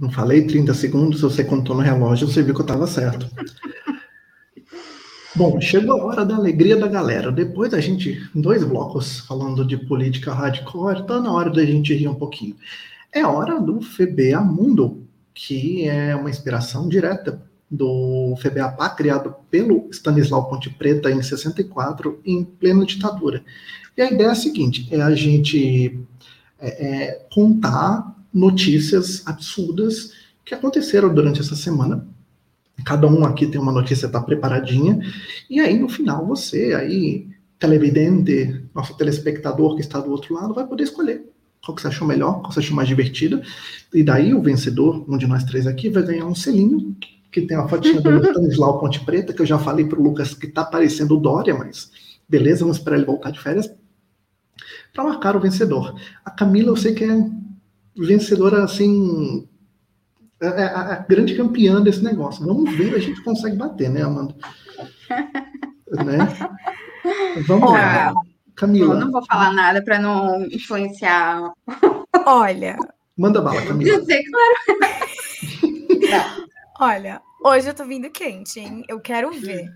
Não falei 30 segundos, você contou no relógio, você viu que eu estava certo. Bom, chegou a hora da alegria da galera. Depois da gente, dois blocos falando de política hardcore, tá na hora da gente rir um pouquinho. É hora do FBA Mundo, que é uma inspiração direta do FBAPA, criado pelo Stanislau Ponte Preta em 64, em plena ditadura. E a ideia é a seguinte: é a gente é, é, contar notícias absurdas que aconteceram durante essa semana. Cada um aqui tem uma notícia tá preparadinha e aí no final você aí televidente, nosso telespectador que está do outro lado vai poder escolher qual que você achou melhor, qual você achou mais divertida. E daí o vencedor, um de nós três aqui, vai ganhar um selinho que tem a fotinha do Stanislau Ponte Preta, que eu já falei para o Lucas que está parecendo o Dória, mas beleza, vamos esperar ele voltar de férias para marcar o vencedor. A Camila, eu sei que é vencedora, assim, a, a, a, grande campeã desse negócio. Vamos ver, a gente consegue bater, né, Amanda? né? Vamos lá. Camila. Eu não vou falar nada para não influenciar. Olha. Manda bala, Camila. Eu sei, claro. Olha, hoje eu tô vindo quente, hein? Eu quero ver.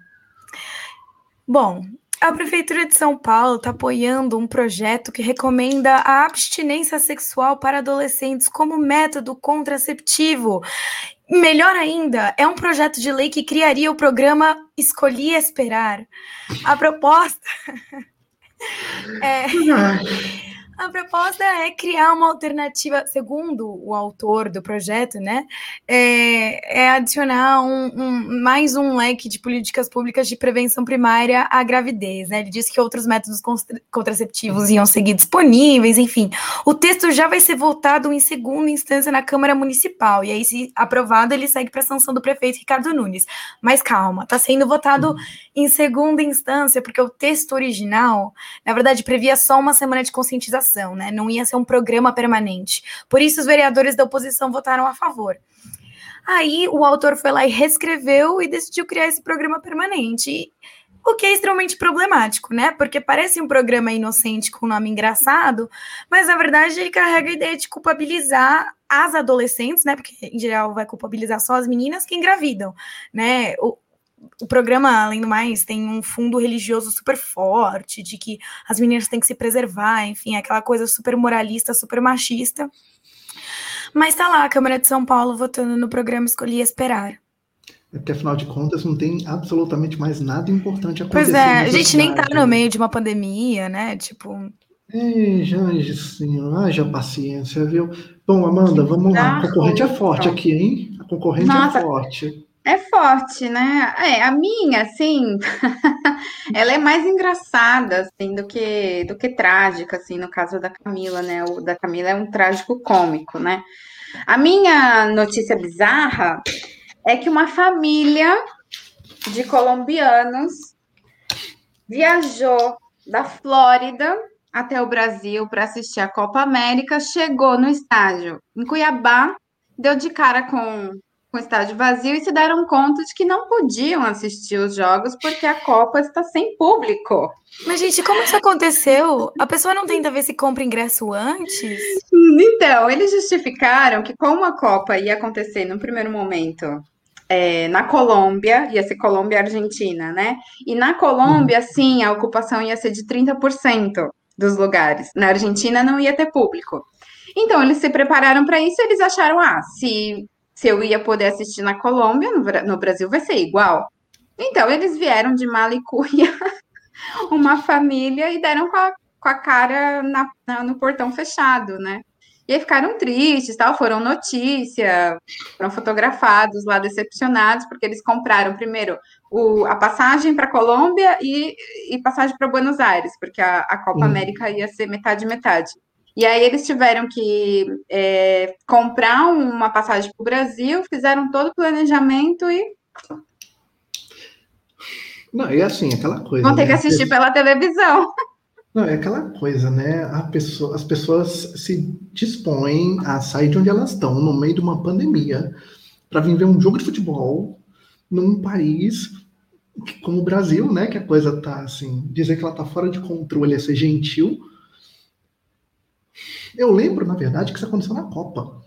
Bom, a Prefeitura de São Paulo está apoiando um projeto que recomenda a abstinência sexual para adolescentes como método contraceptivo. Melhor ainda, é um projeto de lei que criaria o programa Escolhi Esperar. A proposta. é... A proposta é criar uma alternativa, segundo o autor do projeto, né? É, é adicionar um, um, mais um leque de políticas públicas de prevenção primária à gravidez, né? Ele disse que outros métodos contraceptivos iam seguir disponíveis, enfim. O texto já vai ser votado em segunda instância na Câmara Municipal, e aí, se aprovado, ele segue para a sanção do prefeito Ricardo Nunes. Mas calma, está sendo votado em segunda instância, porque o texto original, na verdade, previa só uma semana de conscientização né? Não ia ser um programa permanente. Por isso, os vereadores da oposição votaram a favor. Aí o autor foi lá e reescreveu e decidiu criar esse programa permanente. O que é extremamente problemático, né? Porque parece um programa inocente com nome engraçado, mas na verdade ele carrega a ideia de culpabilizar as adolescentes, né? Porque em geral vai culpabilizar só as meninas que engravidam, né? O programa, além do mais, tem um fundo religioso super forte, de que as meninas têm que se preservar, enfim, aquela coisa super moralista, super machista. Mas tá lá a Câmara de São Paulo votando no programa Escolhi Esperar. É porque, afinal de contas, não tem absolutamente mais nada importante acontecendo. Pois é, a gente nem tá no meio de uma pandemia, né? Tipo. Ei, Jange, senhor, haja paciência, viu? Bom, Amanda, vamos lá. A concorrente é forte aqui, hein? A concorrente é Nossa. é forte. É forte, né? É, a minha, assim, ela é mais engraçada, assim, do que, do que trágica, assim, no caso da Camila, né? O da Camila é um trágico cômico, né? A minha notícia bizarra é que uma família de colombianos viajou da Flórida até o Brasil para assistir a Copa América, chegou no estádio em Cuiabá, deu de cara com, com o estádio vazio e se deram conta de que não podiam assistir os jogos porque a Copa está sem público. Mas, gente, como isso aconteceu? A pessoa não tenta ver se compra ingresso antes? Então, eles justificaram que como a Copa ia acontecer no primeiro momento é, na Colômbia, ia ser Colômbia e Argentina, né? E na Colômbia, sim, a ocupação ia ser de 30% dos lugares. Na Argentina não ia ter público. Então, eles se prepararam para isso e eles acharam, ah, se, se eu ia poder assistir na Colômbia, no, Brasil vai ser igual. Então, eles vieram de Malicuia, uma família, e deram com a, com a cara na, na, no portão fechado, né? E aí ficaram tristes, tal, foram notícia, foram fotografados lá decepcionados, porque eles compraram primeiro o, a passagem para Colômbia e, e passagem para Buenos Aires, porque a, a Copa. América ia ser metade metade. E aí eles tiveram que é, comprar uma passagem para o Brasil, fizeram todo o planejamento e. Não, e assim, aquela coisa. Vão ter né? que assistir pela televisão. Não, é aquela coisa, né? Pessoa, as pessoas se dispõem a sair de onde elas estão, no meio de uma pandemia, para vir ver um jogo de futebol num país como o Brasil, né? Que a coisa tá assim, dizer que ela tá fora de controle é ser gentil. Eu lembro, na verdade, que isso aconteceu na Copa.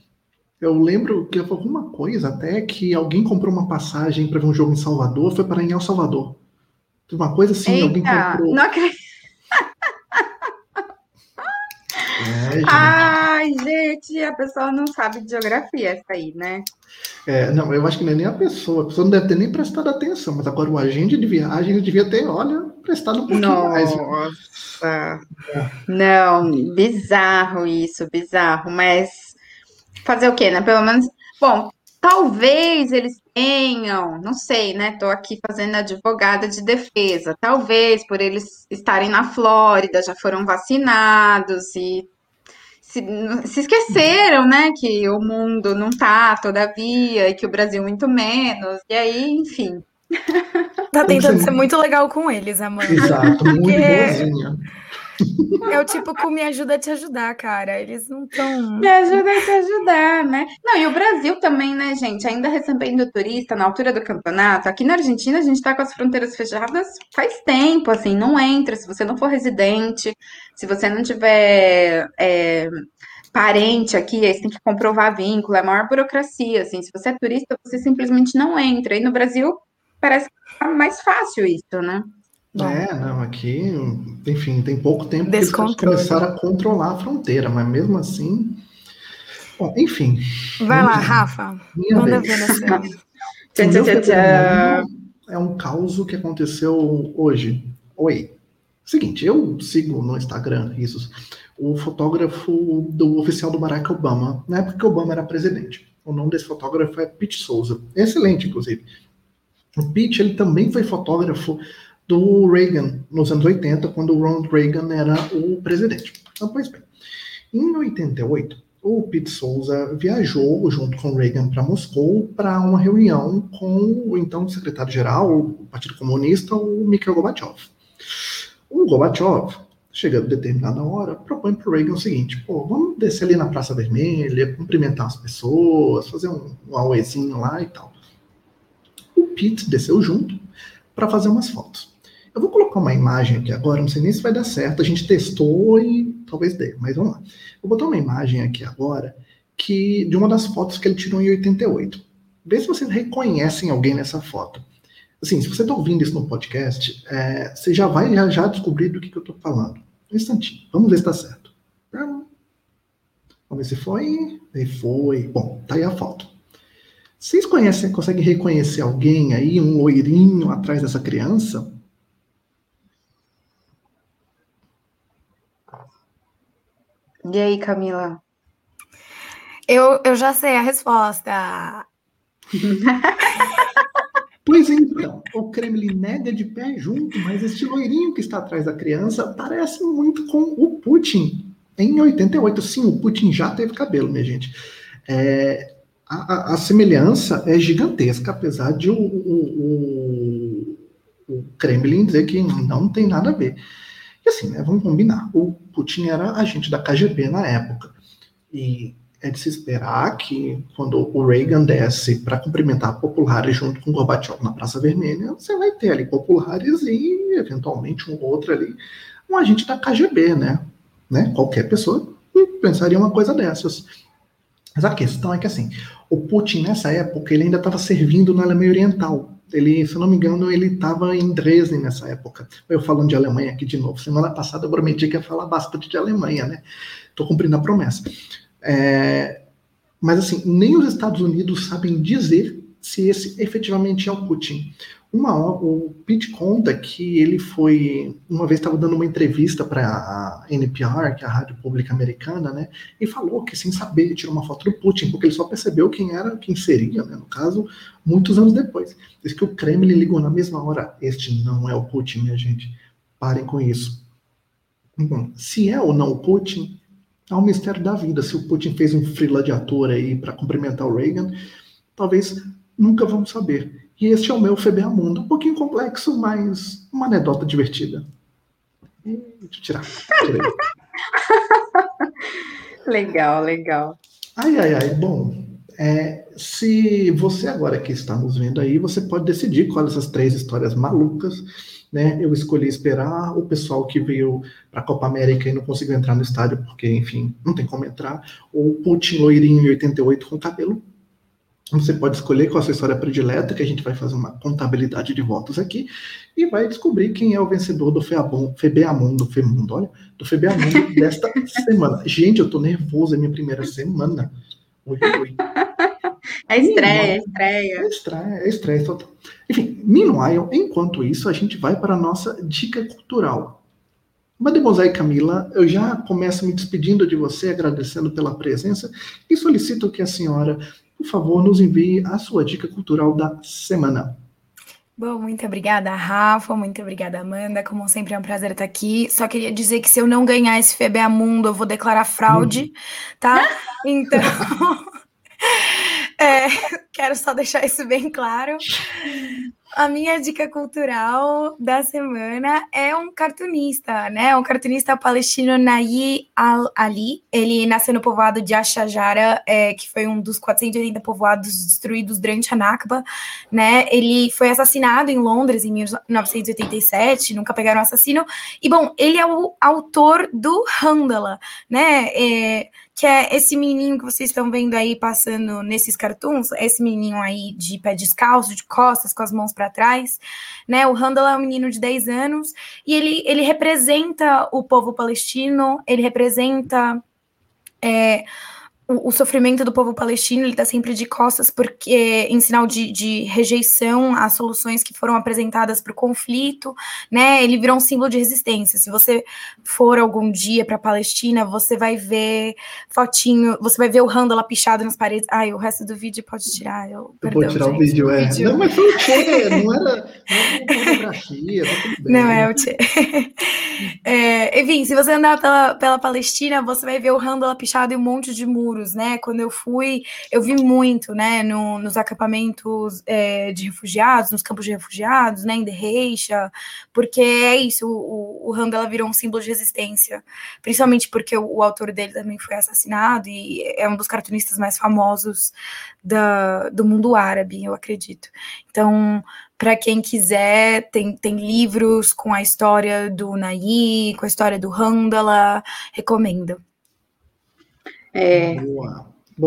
Eu lembro que foi alguma coisa até que alguém comprou uma passagem para ver um jogo em Salvador, foi para em El Salvador. Uma coisa assim, Eita, alguém comprou. Não acredito. É, gente. Ai, gente, a pessoa não sabe de geografia essa aí, né? É, não, eu acho que não é nem a pessoa. A pessoa não deve ter nem prestado atenção, mas agora o agente de viagem devia ter, olha, prestado um pouquinho Nossa. mais. Nossa. Não, bizarro isso, bizarro. Mas fazer o quê, né? Pelo menos. Bom, talvez eles tenham, não sei, né? Tô aqui fazendo advogada de defesa. Talvez por eles estarem na Flórida, já foram vacinados e se, se esqueceram, né? Que o mundo não tá, todavia, e que o Brasil muito menos. E aí, enfim. Tá tentando ser muito legal com eles, Amanda. Exato, muito boazinha. É o tipo com me ajuda a te ajudar, cara. Eles não estão. Me ajuda a te ajudar, né? Não, e o Brasil também, né, gente? Ainda recebendo turista na altura do campeonato. Aqui na Argentina, a gente tá com as fronteiras fechadas faz tempo, assim, não entra. Se você não for residente, se você não tiver. É, parente aqui, aí você tem que comprovar vínculo, é a maior burocracia, assim, se você é turista, você simplesmente não entra, e no Brasil parece que é mais fácil isso, né? É, não, aqui, enfim, tem pouco tempo que eles começaram a controlar a fronteira, mas mesmo assim. Bom, enfim. Vai lá, Rafa. Manda ver nessa. é um caos que aconteceu hoje. Oi. Seguinte, eu sigo no Instagram isso, o fotógrafo do oficial do Barack Obama, na época que Obama era presidente. O nome desse fotógrafo é Pete Souza. Excelente, inclusive. O Pete, ele também foi fotógrafo do Reagan nos anos 80, quando o Ronald Reagan era o presidente. Então, pois bem, em 88, o Pete Souza viajou junto com Reagan para Moscou para uma reunião com o então secretário-geral do Partido Comunista, o Mikhail Gorbachev. O Gorbachev, chegando a determinada hora, propõe para o Reagan o seguinte: pô, vamos descer ali na Praça Vermelha, cumprimentar as pessoas, fazer um, um auezinho lá e tal. O Pete desceu junto para fazer umas fotos. Eu vou colocar uma imagem aqui agora, não sei nem se vai dar certo, a gente testou e talvez dê, mas vamos lá. Vou botar uma imagem aqui agora que de uma das fotos que ele tirou em 88. Vê se vocês reconhecem alguém nessa foto. Assim, se você está ouvindo isso no podcast, é, você já vai já, já descobrir do que, que eu estou falando. Um instantinho. Vamos ver se está certo. Vamos ver se foi. E foi. Bom, tá aí a foto. Vocês conhecem, conseguem reconhecer alguém aí, um loirinho atrás dessa criança? E aí, Camila? Eu, eu já sei a resposta. Pois então, o Kremlin nega de pé junto, mas este loirinho que está atrás da criança parece muito com o Putin. Em 88, sim, o Putin já teve cabelo, minha gente. É, a, a, semelhança é gigantesca, apesar de o, o, o, Kremlin dizer que não tem nada a ver. E assim, né, vamos combinar, o Putin era agente da KGB na época. E é de se esperar que quando o Reagan desce para cumprimentar populares junto com Gorbachev na Praça Vermelha, você vai ter ali populares e eventualmente um outro ali, um agente da KGB, né? né? Qualquer pessoa pensaria uma coisa dessas. Mas a questão é que assim, o Putin nessa época ele ainda estava servindo na Alemanha Oriental. Ele, se eu não me engano, ele estava em Dresden nessa época. Eu falando de Alemanha aqui de novo. Semana passada eu prometi que ia falar bastante de Alemanha, né? Estou cumprindo a promessa. É, mas assim, nem os Estados Unidos sabem dizer se esse efetivamente é o Putin. Uma, o Pete conta que ele foi, uma vez estava dando uma entrevista para a NPR, que é a rádio pública americana, né, e falou que sem saber tirou uma foto do Putin, porque ele só percebeu quem era, quem seria, né, no caso, muitos anos depois. Diz que o Kremlin ligou na mesma hora, este não é o Putin, minha gente, parem com isso. Bom, se é ou não o Putin, é um mistério da vida. Se o Putin fez um frila de ator aí para cumprimentar o Reagan, talvez nunca vamos saber. E este é o meu FBA Mundo. Um pouquinho complexo, mas uma anedota divertida. deixa eu tirar. legal, legal. Ai, ai, ai. Bom, é, se você agora que está nos vendo aí, você pode decidir quais essas três histórias malucas né? Eu escolhi esperar o pessoal que veio para a Copa América e não conseguiu entrar no estádio porque, enfim, não tem como entrar. O Putin loirinho em 88 com cabelo. Você pode escolher qual a sua história predileta, que a gente vai fazer uma contabilidade de votos aqui, e vai descobrir quem é o vencedor do FEBEAMUNDO, FEMUNDO, olha, do FEBEAMUNDO desta semana. Gente, eu tô nervoso, é minha primeira semana. Oi, oi. É estreia, é estreia. É estreia, é estreia total. Enfim, meanwhile, enquanto isso, a gente vai para a nossa dica cultural. Mademoiselle Camila, eu já começo me despedindo de você, agradecendo pela presença e solicito que a senhora, por favor, nos envie a sua dica cultural da semana. Bom, muito obrigada, Rafa. Muito obrigada, Amanda. Como sempre, é um prazer estar aqui. Só queria dizer que se eu não ganhar esse FBA Mundo, eu vou declarar fraude, tá? Então. É, quero só deixar isso bem claro. A minha dica cultural da semana é um cartunista, né? Um cartunista palestino, Nayi Al-Ali. Ele nasceu no povoado de Ashajara, é, que foi um dos 480 povoados destruídos durante a Nakba, né? Ele foi assassinado em Londres em 1987, nunca pegaram o assassino. E, bom, ele é o autor do Handala, né? É, que é esse menininho que vocês estão vendo aí passando nesses cartoons, esse menininho aí de pé descalço, de costas, com as mãos para trás, né? O Randall é um menino de 10 anos e ele, ele representa o povo palestino, ele representa é, o, o, sofrimento do povo palestino ele está sempre de costas porque em sinal de, de rejeição às soluções que foram apresentadas para o conflito, né? Ele virou um símbolo de resistência. Se você for algum dia para a Palestina, você vai ver fotinho, você vai ver o Randall pichado nas paredes. Ai, o resto do vídeo pode tirar. Eu, perdão, tirar gente, o vídeo, é. Vídeo. Não, mas foi o Tchê, não era, não era fotografia, tá Não é o Tchê. É, enfim, se você andar pela, pela Palestina, você vai ver o Randall pichado em um monte de muros seguros, né? Quando eu fui, eu vi muito, né, no, nos acampamentos é, de refugiados, nos campos de refugiados, né, em Derreixa, porque é isso, o, o Randall virou um símbolo de resistência, principalmente porque o, o, autor dele também foi assassinado e é um dos cartunistas mais famosos da, do mundo árabe, eu acredito. Então, para quem quiser, tem, tem livros com a história do Nayi, com a história do Handala, recomendo. É.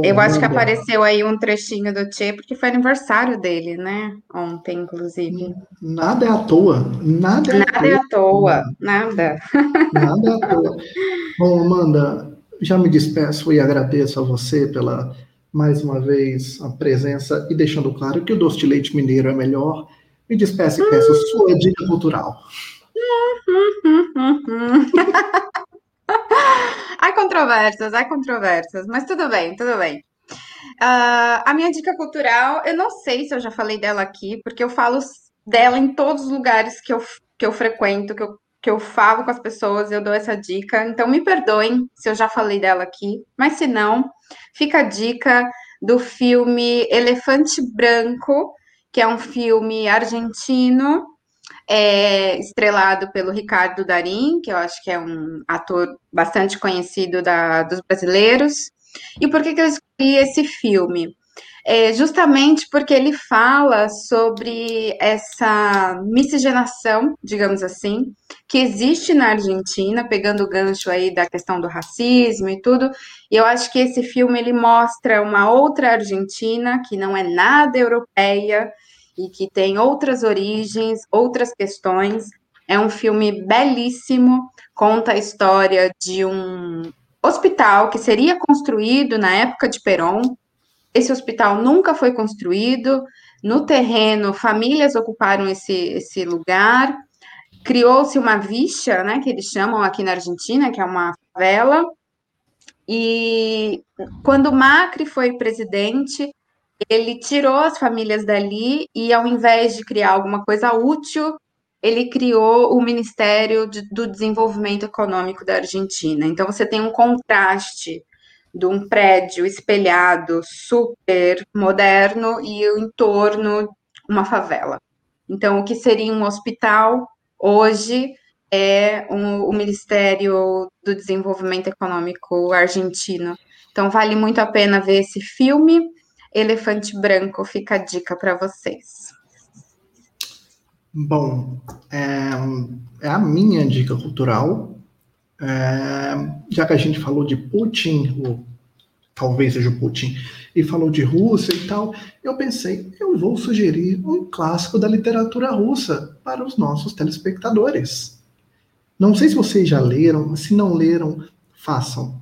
Eu acho que apareceu aí um trechinho do Tchê, porque foi aniversário dele, né? Ontem, inclusive. Nada é à toa. Nada é nada à toa. É à toa nada. Nada é à toa. Bom, Amanda, já me despeço e agradeço a você pela, mais uma vez, a presença e deixando claro que o doce de leite mineiro é melhor. Me despeço e peço sua dica cultural. há controvérsias, há controvérsias, mas tudo bem, tudo bem. Uh, a minha dica cultural, eu não sei se eu já falei dela aqui, porque eu falo dela em todos os lugares que eu, que eu frequento, que eu, que eu falo com as pessoas, eu dou essa dica. Então, me perdoem se eu já falei dela aqui, mas se não, fica a dica do filme Elefante Branco, que é um filme argentino, é, estrelado pelo Ricardo Darim, que eu acho que é um ator bastante conhecido da, dos brasileiros. E por que, que eu escolhi esse filme? É justamente porque ele fala sobre essa miscigenação, digamos assim, que existe na Argentina, pegando o gancho aí da questão do racismo e tudo. E eu acho que esse filme ele mostra uma outra Argentina que não é nada europeia e que tem outras origens, outras questões. É um filme belíssimo, conta a história de um hospital que seria construído na época de Perón. Esse hospital nunca foi construído. No terreno, famílias ocuparam esse, esse lugar. Criou-se uma vicha, né, que eles chamam aqui na Argentina, que é uma favela. E quando Macri foi presidente, ele tirou as famílias dali e, ao invés de criar alguma coisa útil, ele criou o Ministério de, do Desenvolvimento Econômico da Argentina. Então, você tem um contraste de um prédio espelhado, super moderno, e o entorno, uma favela. Então, o que seria um hospital, hoje, é um, o Ministério do Desenvolvimento Econômico argentino. Então, vale muito a pena ver esse filme. Elefante Branco, fica a dica para vocês. Bom, é, é, a minha dica cultural. É, já que a gente falou de Putin, ou talvez seja o Putin, e falou de Rússia e tal, eu pensei, eu vou sugerir um clássico da literatura russa para os nossos telespectadores. Não sei se vocês já leram, se não leram, façam.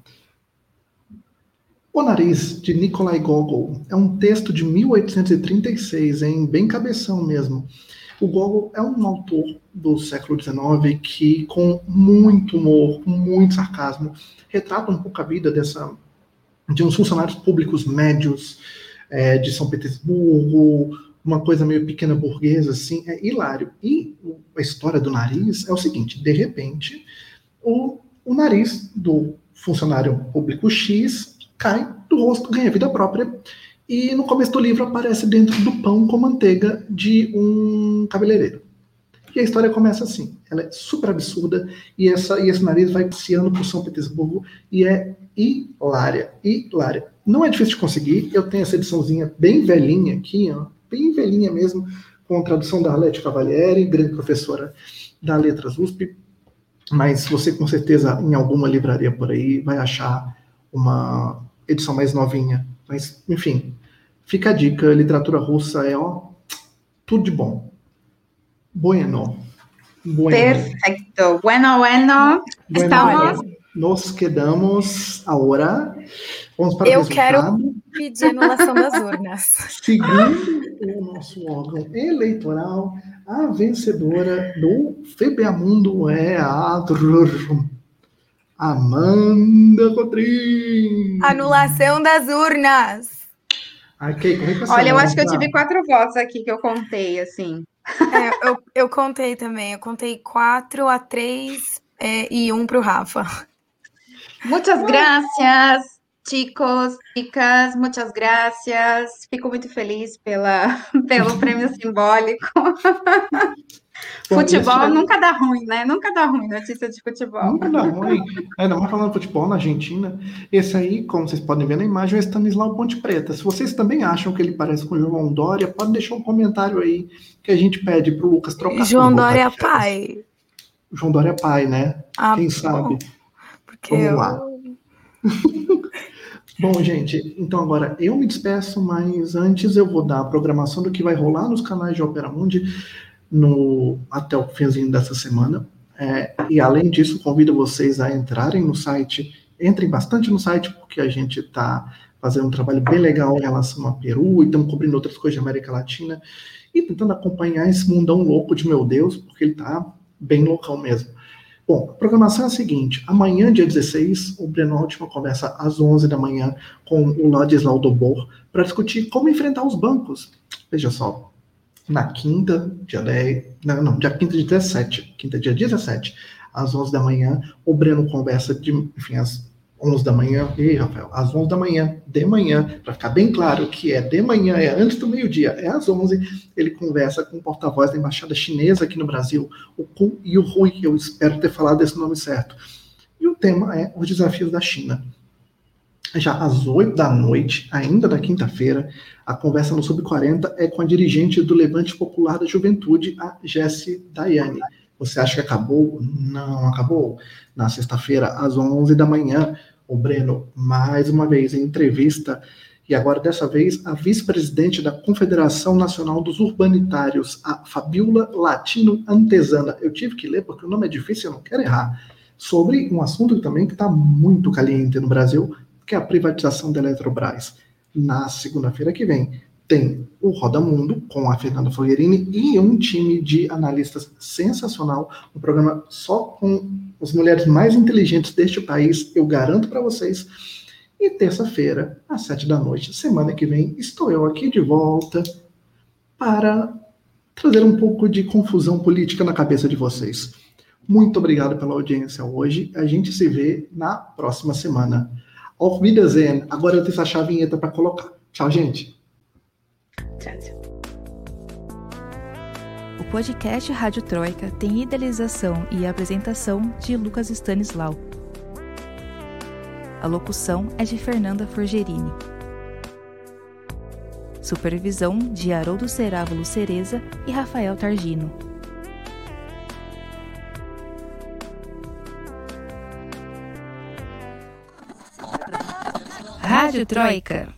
O Nariz, de Nikolai Gogol, é um texto de 1836, em bem cabeção mesmo. O Gogol é um autor do século XIX que, com muito humor, com muito sarcasmo, retrata um pouco a vida dessa de uns funcionários públicos médios é, de São Petersburgo, uma coisa meio pequena burguesa, assim, é hilário. E a história do nariz é o seguinte: de repente, o, o nariz do funcionário público X cai do rosto, ganha vida própria e no começo do livro aparece dentro do pão com manteiga de um cabeleireiro. E a história começa assim. Ela é super absurda e, essa, e esse nariz vai passeando por São Petersburgo e é hilária, hilária. Não é difícil de conseguir. Eu tenho essa ediçãozinha bem velhinha aqui, ó, bem velhinha mesmo, com a tradução da Arlete Cavalieri, grande professora da Letras USP. Mas você com certeza em alguma livraria por aí vai achar uma edição mais novinha. Mas, enfim, Fica a dica, literatura russa é ó, tudo de bom. Bueno. bueno. Perfecto. Bueno, bueno. bueno Estamos. Nos quedamos agora. Vamos para Eu quero pedir anulação das urnas. Segundo o nosso órgão eleitoral, a vencedora do FEBEAMUNDO é a Amanda Cotrim. Anulação das urnas. Okay, Olha, eu acho que eu tive quatro votos aqui que eu contei, assim. É, eu, eu contei também. Eu contei quatro a três é, e um para o Rafa. Muitas graças, chicos, chicas, muitas graças. Fico muito feliz pela, pelo prêmio simbólico. Futebol é... nunca dá ruim, né? Nunca dá ruim notícia de futebol. Nunca dá ruim. Ainda mais falando de futebol na Argentina. Esse aí, como vocês podem ver na imagem, é o Stanislau Ponte Preta. Se vocês também acham que ele parece com o João Dória, pode deixar um comentário aí que a gente pede pro Lucas trocar. João Dória é pai. João Dória é pai, né? Ah, Quem bom. sabe? Porque Vamos eu... lá. Bom, gente, então agora eu me despeço, mas antes eu vou dar a programação do que vai rolar nos canais de Opera Mundi no, até o finzinho dessa semana. É, e além disso, convido vocês a entrarem no site, entrem bastante no site, porque a gente está fazendo um trabalho bem legal em relação a Peru e estamos cobrindo outras coisas de América Latina e tentando acompanhar esse mundão louco de meu Deus, porque ele está bem loucão mesmo. Bom, a programação é a seguinte: amanhã, dia 16, o Breno Altman conversa às 11 da manhã com o Ladislau Dobor para discutir como enfrentar os bancos. Veja só, na quinta, dia 10, não, não, dia quinta, dia 17, quinta, dia 17, às 11 da manhã, o Breno conversa de, enfim, às 11 da manhã, e Rafael, às 11 da manhã, de manhã, para ficar bem claro que é de manhã, é antes do meio-dia, é às 11, ele conversa com o porta-voz da embaixada chinesa aqui no Brasil, o Ku Yuhui, eu espero ter falado esse nome certo. E o tema é os desafios da China. Já às 8 da noite, ainda da quinta-feira, a conversa no Sub-40 é com a dirigente do Levante Popular da Juventude, a Jessie Daiane. Você acha que acabou? Não acabou. Na sexta-feira, às 11 da manhã, o Breno, mais uma vez, em entrevista, e agora dessa vez, a vice-presidente da Confederação Nacional dos Urbanitários, a Fabiola Latino Antesana. Eu tive que ler porque o nome é difícil, eu não quero errar. Sobre um assunto também que está muito caliente no Brasil, que é a privatização da Eletrobras. Na segunda-feira que vem, tem o Roda Mundo com a Fernanda Foguerini e um time de analistas sensacional, um programa só com as mulheres mais inteligentes deste país, eu garanto para vocês. E terça-feira, às sete da noite, semana que vem, estou eu aqui de volta para trazer um pouco de confusão política na cabeça de vocês. Muito obrigado pela audiência hoje. A gente se vê na próxima semana. Auf Wiedersehen. Agora eu tenho achar a vinheta para colocar. Tchau, gente. Tchau. O podcast Rádio Troika tem idealização e apresentação de Lucas Stanislau. A locução é de Fernanda Forgerini. Supervisão de Haroldo Cerávulo Cereza e Rafael Targino. Rádio Troika.